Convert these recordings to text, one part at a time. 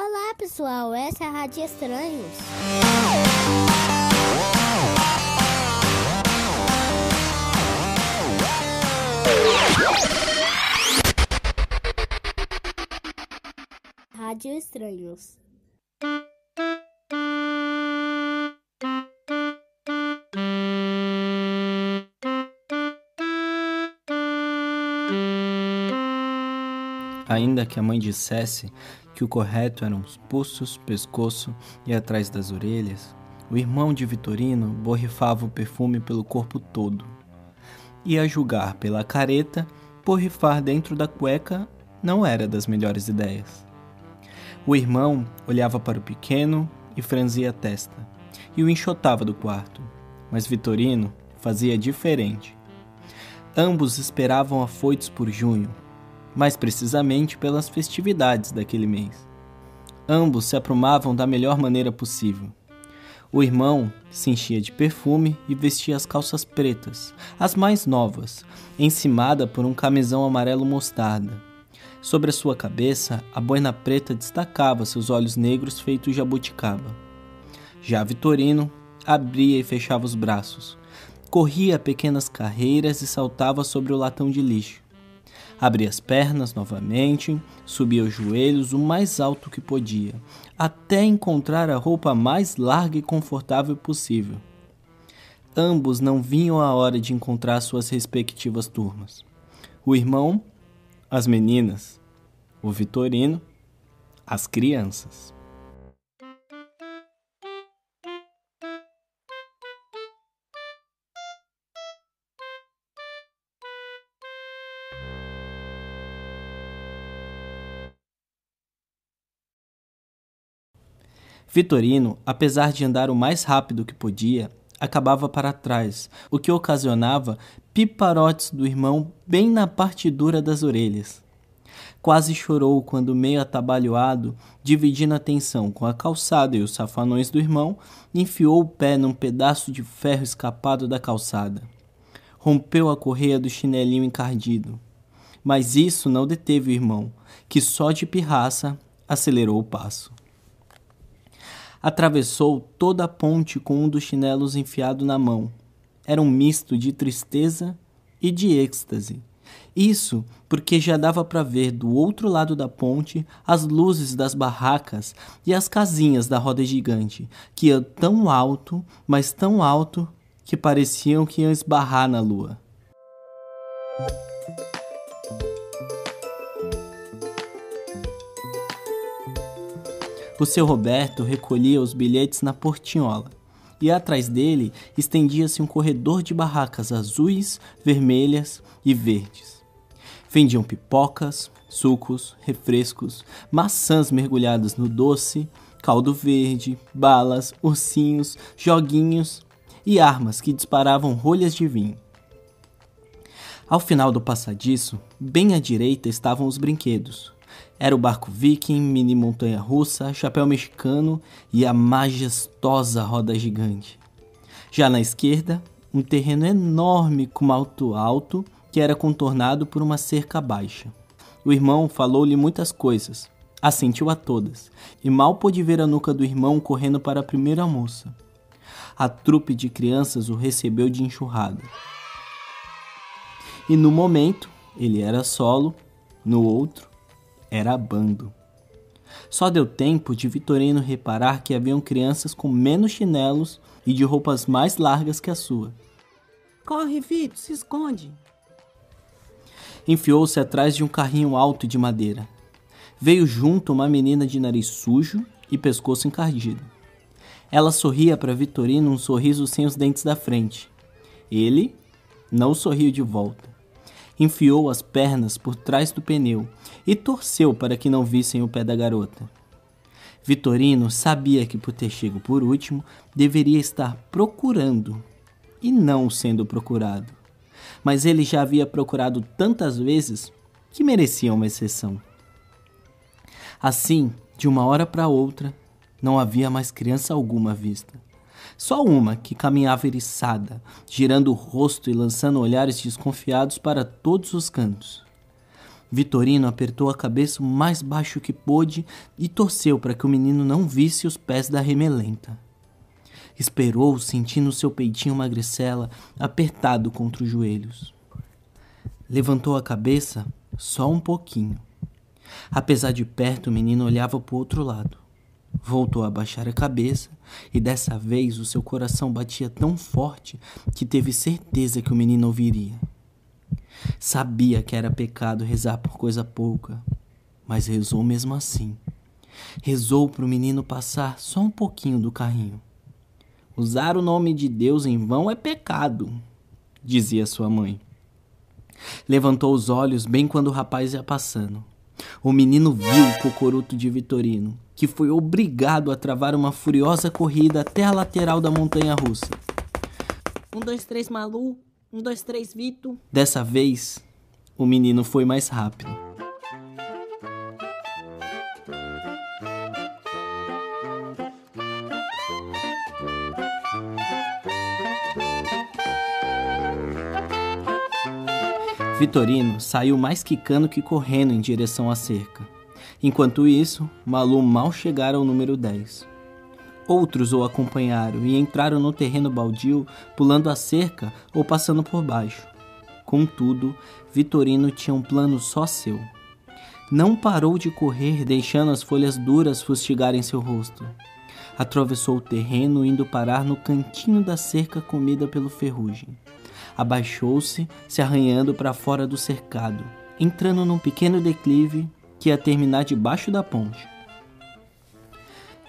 Olá pessoal, essa é a Rádio Estranhos. Rádio Estranhos. Ainda que a mãe dissesse que o correto eram os pulsos, pescoço e atrás das orelhas, o irmão de Vitorino borrifava o perfume pelo corpo todo. E a julgar pela careta, borrifar dentro da cueca não era das melhores ideias. O irmão olhava para o pequeno e franzia a testa, e o enxotava do quarto, mas Vitorino fazia diferente. Ambos esperavam afoitos por junho, mais precisamente pelas festividades daquele mês. Ambos se aprumavam da melhor maneira possível. O irmão se enchia de perfume e vestia as calças pretas, as mais novas, encimada por um camisão amarelo mostarda. Sobre a sua cabeça, a boina preta destacava seus olhos negros feitos jabuticaba. Já Vitorino abria e fechava os braços, corria pequenas carreiras e saltava sobre o latão de lixo. Abria as pernas novamente, subia os joelhos o mais alto que podia, até encontrar a roupa mais larga e confortável possível. Ambos não vinham a hora de encontrar suas respectivas turmas. O irmão, as meninas, o Vitorino, as crianças. Vitorino, apesar de andar o mais rápido que podia, acabava para trás, o que ocasionava piparotes do irmão bem na parte dura das orelhas. Quase chorou quando, meio atabalhoado, dividindo a tensão com a calçada e os safanões do irmão, enfiou o pé num pedaço de ferro escapado da calçada. Rompeu a correia do chinelinho encardido. Mas isso não deteve o irmão, que só de pirraça acelerou o passo atravessou toda a ponte com um dos chinelos enfiado na mão. Era um misto de tristeza e de êxtase. Isso porque já dava para ver do outro lado da ponte as luzes das barracas e as casinhas da roda gigante, que iam tão alto, mas tão alto, que pareciam que iam esbarrar na lua. O seu Roberto recolhia os bilhetes na portinhola, e atrás dele estendia-se um corredor de barracas azuis, vermelhas e verdes. Vendiam pipocas, sucos, refrescos, maçãs mergulhadas no doce, caldo verde, balas, ursinhos, joguinhos e armas que disparavam rolhas de vinho. Ao final do passadiço, bem à direita estavam os brinquedos, era o barco viking, mini montanha russa, chapéu mexicano e a majestosa roda gigante. Já na esquerda, um terreno enorme com alto alto que era contornado por uma cerca baixa. O irmão falou-lhe muitas coisas, assentiu a todas, e mal pôde ver a nuca do irmão correndo para a primeira moça. A trupe de crianças o recebeu de enxurrada. E no momento, ele era solo, no outro, era bando. Só deu tempo de Vitorino reparar que haviam crianças com menos chinelos e de roupas mais largas que a sua. Corre, Vito, se esconde. Enfiou-se atrás de um carrinho alto de madeira. Veio junto uma menina de nariz sujo e pescoço encardido. Ela sorria para Vitorino um sorriso sem os dentes da frente. Ele não sorriu de volta enfiou as pernas por trás do pneu e torceu para que não vissem o pé da garota. Vitorino sabia que, por ter chego por último, deveria estar procurando e não sendo procurado. Mas ele já havia procurado tantas vezes que merecia uma exceção. Assim, de uma hora para outra, não havia mais criança alguma à vista. Só uma que caminhava eriçada, girando o rosto e lançando olhares desconfiados para todos os cantos. Vitorino apertou a cabeça o mais baixo que pôde e torceu para que o menino não visse os pés da remelenta. Esperou, sentindo seu peitinho magricela apertado contra os joelhos. Levantou a cabeça só um pouquinho. Apesar de perto, o menino olhava para o outro lado. Voltou a baixar a cabeça e dessa vez o seu coração batia tão forte que teve certeza que o menino ouviria. Sabia que era pecado rezar por coisa pouca, mas rezou mesmo assim. Rezou para o menino passar só um pouquinho do carrinho. Usar o nome de Deus em vão é pecado, dizia sua mãe. Levantou os olhos bem quando o rapaz ia passando. O menino viu o cocoruto de Vitorino, que foi obrigado a travar uma furiosa corrida até a lateral da montanha russa. Um, dois, três, Malu. Um, dois, três, Vito. Dessa vez, o menino foi mais rápido. Vitorino saiu mais quicando que correndo em direção à cerca. Enquanto isso, Malu mal chegara ao número 10. Outros o acompanharam e entraram no terreno baldio, pulando a cerca ou passando por baixo. Contudo, Vitorino tinha um plano só seu. Não parou de correr, deixando as folhas duras fustigarem seu rosto. Atravessou o terreno, indo parar no cantinho da cerca comida pelo ferrugem abaixou-se, se arranhando para fora do cercado, entrando num pequeno declive que ia terminar debaixo da ponte.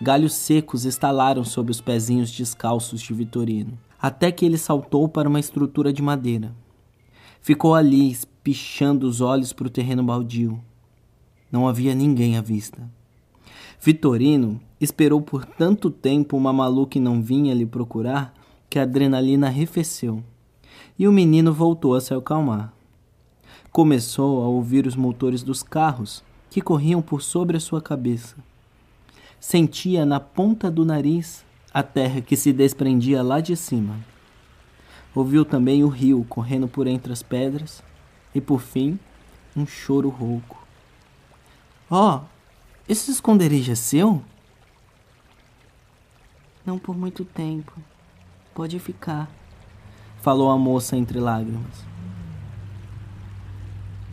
Galhos secos estalaram sob os pezinhos descalços de Vitorino, até que ele saltou para uma estrutura de madeira. Ficou ali, espichando os olhos para o terreno baldio. Não havia ninguém à vista. Vitorino esperou por tanto tempo uma maluca não vinha lhe procurar que a adrenalina arrefeceu e o menino voltou a se acalmar. Começou a ouvir os motores dos carros que corriam por sobre a sua cabeça. Sentia na ponta do nariz a terra que se desprendia lá de cima. Ouviu também o rio correndo por entre as pedras e, por fim, um choro rouco. Ó, oh, esse esconderijo é seu? Não por muito tempo. Pode ficar falou a moça entre lágrimas.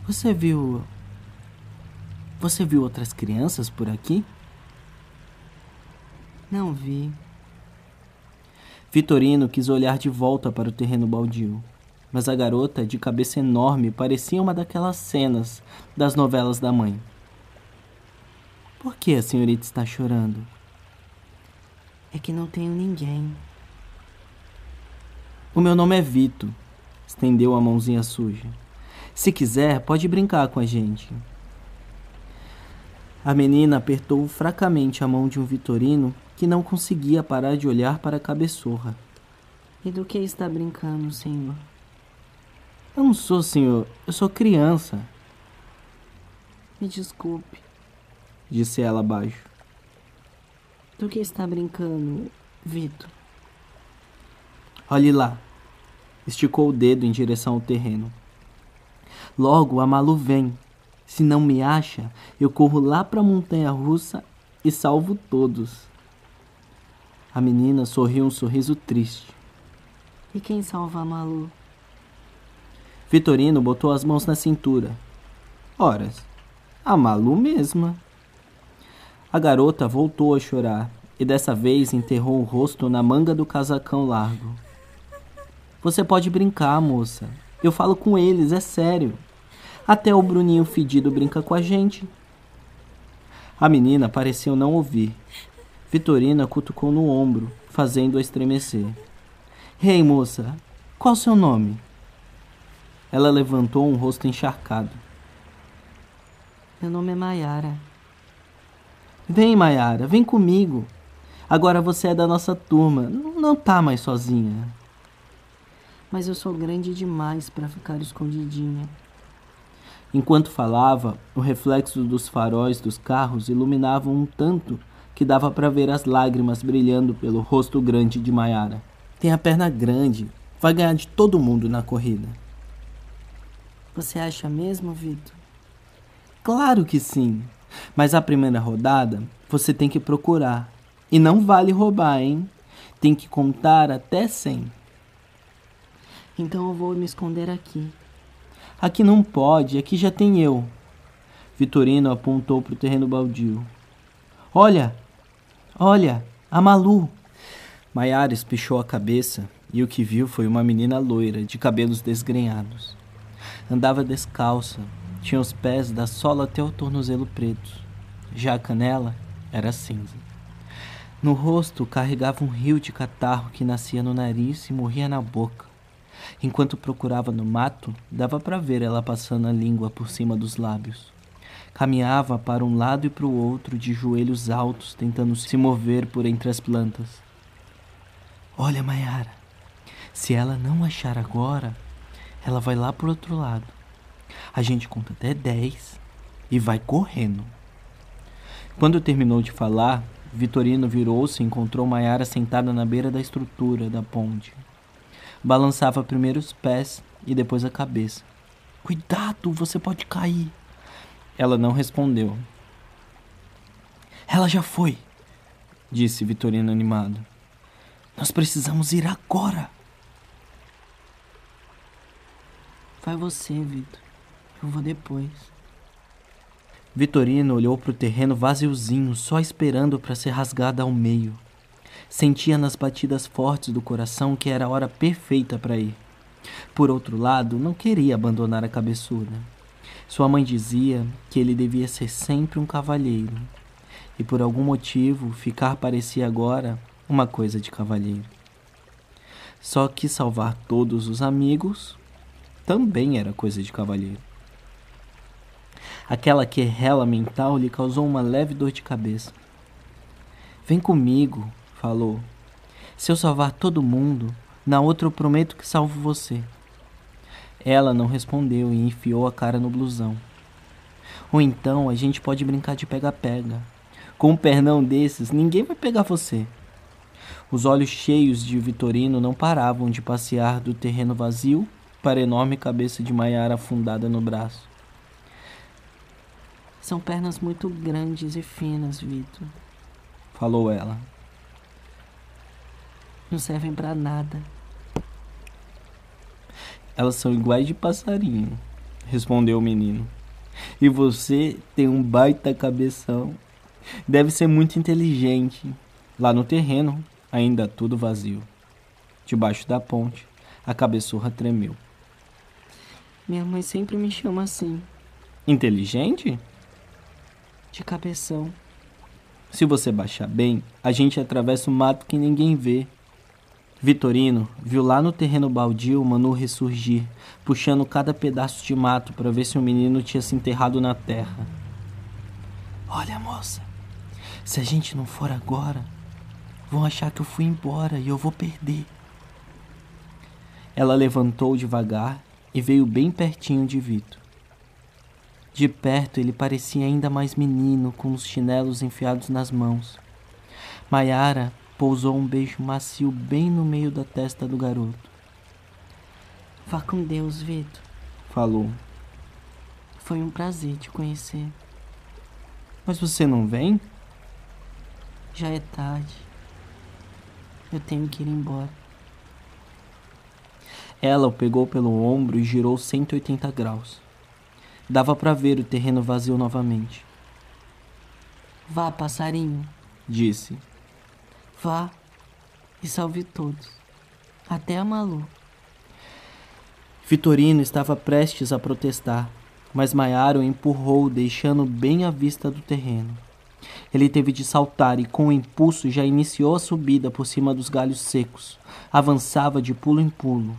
Você viu. Você viu outras crianças por aqui? Não vi. Vitorino quis olhar de volta para o terreno baldio, mas a garota, de cabeça enorme, parecia uma daquelas cenas das novelas da mãe. Por que a senhorita está chorando? É que não tenho ninguém. O meu nome é Vito, estendeu a mãozinha suja. Se quiser, pode brincar com a gente. A menina apertou fracamente a mão de um Vitorino que não conseguia parar de olhar para a cabeçorra. E do que está brincando, senhor? Eu não sou senhor, eu sou criança. Me desculpe, disse ela baixo. Do que está brincando, Vito? Olhe lá, Esticou o dedo em direção ao terreno. Logo a Malu vem. Se não me acha, eu corro lá para a montanha russa e salvo todos. A menina sorriu um sorriso triste. E quem salva a Malu? Vitorino botou as mãos na cintura. Horas, a Malu mesma. A garota voltou a chorar e dessa vez enterrou o rosto na manga do casacão largo. Você pode brincar, moça. Eu falo com eles, é sério. Até o Bruninho fedido brinca com a gente. A menina pareceu não ouvir. Vitorina cutucou no ombro, fazendo-a estremecer. Rei, hey, moça, qual seu nome? Ela levantou um rosto encharcado. Meu nome é Maiara. Vem, Maiara, vem comigo. Agora você é da nossa turma, não tá mais sozinha mas eu sou grande demais para ficar escondidinha. Enquanto falava, o reflexo dos faróis dos carros iluminavam um tanto que dava para ver as lágrimas brilhando pelo rosto grande de Maiara. Tem a perna grande, vai ganhar de todo mundo na corrida. Você acha mesmo, Vitor? Claro que sim. Mas a primeira rodada você tem que procurar. E não vale roubar, hein? Tem que contar até 100. Então eu vou me esconder aqui. Aqui não pode, aqui já tem eu. Vitorino apontou para o terreno baldio. Olha! Olha! A Malu! Maiara espichou a cabeça e o que viu foi uma menina loira, de cabelos desgrenhados. Andava descalça, tinha os pés da sola até o tornozelo pretos. Já a canela era cinza. No rosto carregava um rio de catarro que nascia no nariz e morria na boca. Enquanto procurava no mato, dava para ver ela passando a língua por cima dos lábios. Caminhava para um lado e para o outro, de joelhos altos, tentando se mover por entre as plantas. Olha, Maiara, se ela não achar agora, ela vai lá pro outro lado. A gente conta até dez e vai correndo. Quando terminou de falar, Vitorino virou-se e encontrou Maiara sentada na beira da estrutura da ponte. Balançava primeiro os pés e depois a cabeça. Cuidado, você pode cair. Ela não respondeu. Ela já foi, disse Vitorino animado. Nós precisamos ir agora. Vai você, Vitor. Eu vou depois. Vitorino olhou para o terreno vaziozinho, só esperando para ser rasgada ao meio. Sentia nas batidas fortes do coração que era a hora perfeita para ir. Por outro lado, não queria abandonar a cabeçuda. Sua mãe dizia que ele devia ser sempre um cavalheiro, e por algum motivo ficar parecia agora uma coisa de cavalheiro. Só que salvar todos os amigos também era coisa de cavalheiro. Aquela querela mental lhe causou uma leve dor de cabeça. Vem comigo, falou. Se eu salvar todo mundo, na outra eu prometo que salvo você. Ela não respondeu e enfiou a cara no blusão. Ou então a gente pode brincar de pega-pega. Com um pernão desses, ninguém vai pegar você. Os olhos cheios de Vitorino não paravam de passear do terreno vazio para a enorme cabeça de Maiara afundada no braço. São pernas muito grandes e finas, Vitor. Falou ela. Não servem para nada. Elas são iguais de passarinho, respondeu o menino. E você tem um baita cabeção. Deve ser muito inteligente. Lá no terreno, ainda tudo vazio. Debaixo da ponte, a cabeçorra tremeu. Minha mãe sempre me chama assim. Inteligente? De cabeção. Se você baixar bem, a gente atravessa o mato que ninguém vê. Vitorino viu lá no terreno baldio Manu ressurgir, puxando cada pedaço de mato para ver se o menino tinha se enterrado na terra. Olha, moça, se a gente não for agora, Vão achar que eu fui embora e eu vou perder. Ela levantou devagar e veio bem pertinho de Vitor. De perto ele parecia ainda mais menino, com os chinelos enfiados nas mãos. Maiara pousou um beijo macio bem no meio da testa do garoto. Vá com Deus, Vitor. Falou. Foi um prazer te conhecer. Mas você não vem? Já é tarde. Eu tenho que ir embora. Ela o pegou pelo ombro e girou 180 graus. Dava para ver o terreno vazio novamente. Vá, passarinho, disse. Vá e salve todos. Até a Malu. Vitorino estava prestes a protestar, mas Maiara o empurrou, deixando bem à vista do terreno. Ele teve de saltar e, com o impulso, já iniciou a subida por cima dos galhos secos. Avançava de pulo em pulo.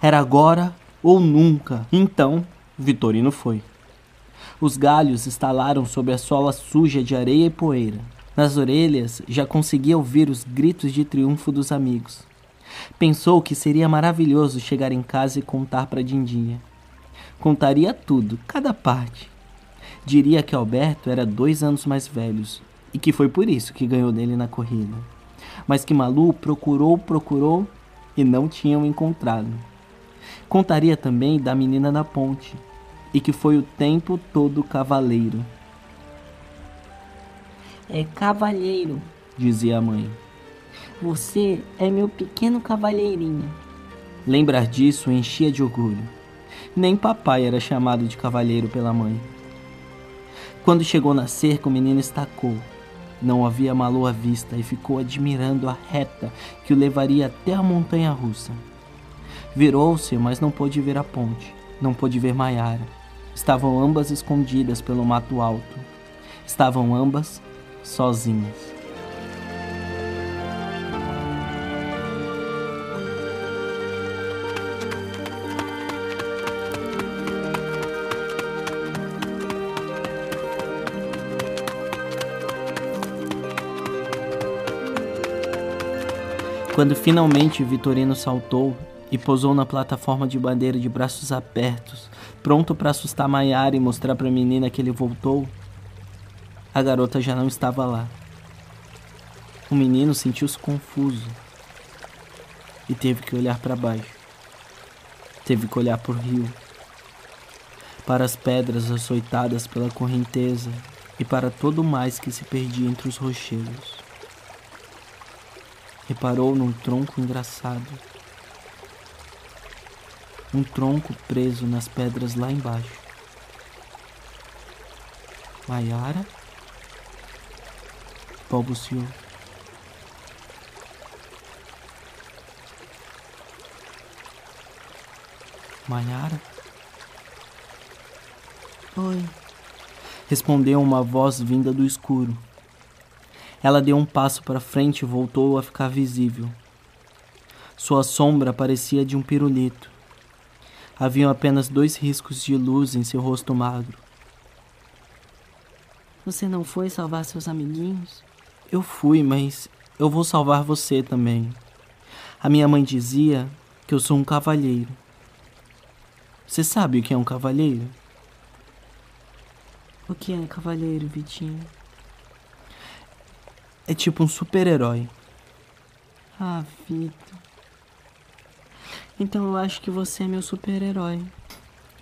Era agora ou nunca. Então, Vitorino foi. Os galhos estalaram sobre a sola suja de areia e poeira. Nas orelhas já conseguia ouvir os gritos de triunfo dos amigos. Pensou que seria maravilhoso chegar em casa e contar para Dindinha. Contaria tudo, cada parte diria que Alberto era dois anos mais velhos e que foi por isso que ganhou dele na corrida. Mas que Malu procurou, procurou e não tinham encontrado. Contaria também da menina da ponte e que foi o tempo todo cavaleiro. É cavalheiro, dizia a mãe. Você é meu pequeno cavalheirinho. Lembrar disso enchia de orgulho. Nem papai era chamado de cavalheiro pela mãe. Quando chegou na cerca, o menino estacou. Não havia malu à vista e ficou admirando a reta que o levaria até a montanha russa. Virou-se, mas não pôde ver a ponte, não pôde ver Maiara. Estavam ambas escondidas pelo mato alto. Estavam ambas sozinhas. Quando finalmente Vitorino saltou e pousou na plataforma de bandeira de braços abertos, pronto para assustar Maiara e mostrar para a menina que ele voltou, a garota já não estava lá. O menino sentiu-se confuso e teve que olhar para baixo. Teve que olhar para o rio, para as pedras açoitadas pela correnteza e para todo o mais que se perdia entre os rochedos reparou num tronco engraçado. Um tronco preso nas pedras lá embaixo. Maiara balbuciou. Maiara? Oi. Respondeu uma voz vinda do escuro. Ela deu um passo para frente e voltou a ficar visível. Sua sombra parecia de um pirulito. Haviam apenas dois riscos de luz em seu rosto magro. Você não foi salvar seus amiguinhos? Eu fui, mas eu vou salvar você também. A minha mãe dizia que eu sou um cavalheiro. Você sabe o que é um cavalheiro? O que é cavalheiro, Vitinho? é tipo um super-herói. Ah, Vitor. Então eu acho que você é meu super-herói.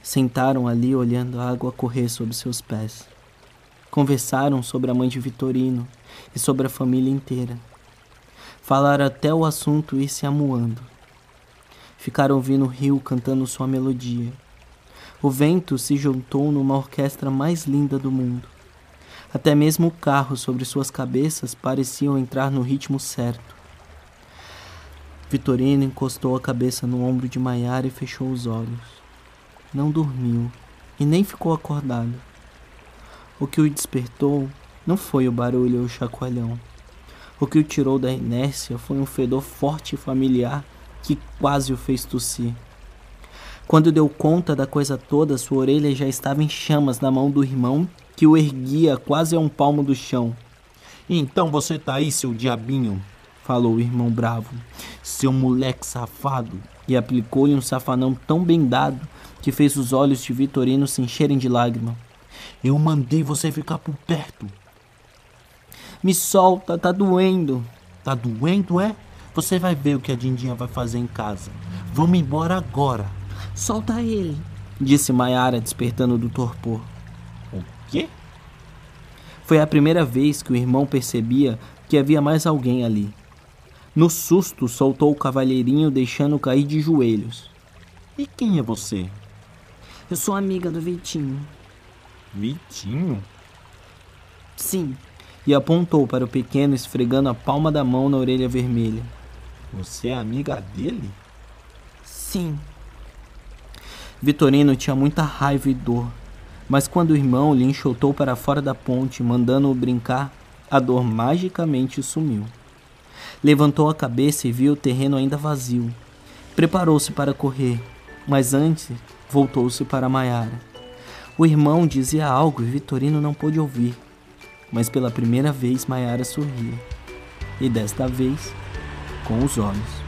Sentaram ali olhando a água correr sob seus pés. Conversaram sobre a mãe de Vitorino e sobre a família inteira. Falaram até o assunto ir se amuando. Ficaram ouvindo o rio cantando sua melodia. O vento se juntou numa orquestra mais linda do mundo. Até mesmo o carro sobre suas cabeças pareciam entrar no ritmo certo. Vitorino encostou a cabeça no ombro de Maiara e fechou os olhos. Não dormiu e nem ficou acordado. O que o despertou não foi o barulho ou o chacoalhão. O que o tirou da inércia foi um fedor forte e familiar que quase o fez tossir. Quando deu conta da coisa toda, sua orelha já estava em chamas na mão do irmão que o erguia quase a um palmo do chão. Então você tá aí, seu diabinho, falou o irmão bravo, seu moleque safado, e aplicou-lhe um safanão tão bem dado que fez os olhos de Vitorino se encherem de lágrima. Eu mandei você ficar por perto. Me solta, tá doendo. Tá doendo, é? Você vai ver o que a Dindinha vai fazer em casa. Vamos embora agora. Solta ele, disse Maiara, despertando do torpor quê? Foi a primeira vez que o irmão percebia que havia mais alguém ali. No susto, soltou o cavalheirinho, deixando cair de joelhos. E quem é você? Eu sou amiga do Vitinho. Vitinho? Sim. E apontou para o pequeno, esfregando a palma da mão na orelha vermelha. Você é amiga dele? Sim. Vitorino tinha muita raiva e dor. Mas quando o irmão lhe enxotou para fora da ponte, mandando-o brincar, a dor magicamente sumiu. Levantou a cabeça e viu o terreno ainda vazio. Preparou-se para correr, mas antes voltou-se para Maiara. O irmão dizia algo e Vitorino não pôde ouvir, mas pela primeira vez Maiara sorria, e desta vez com os olhos.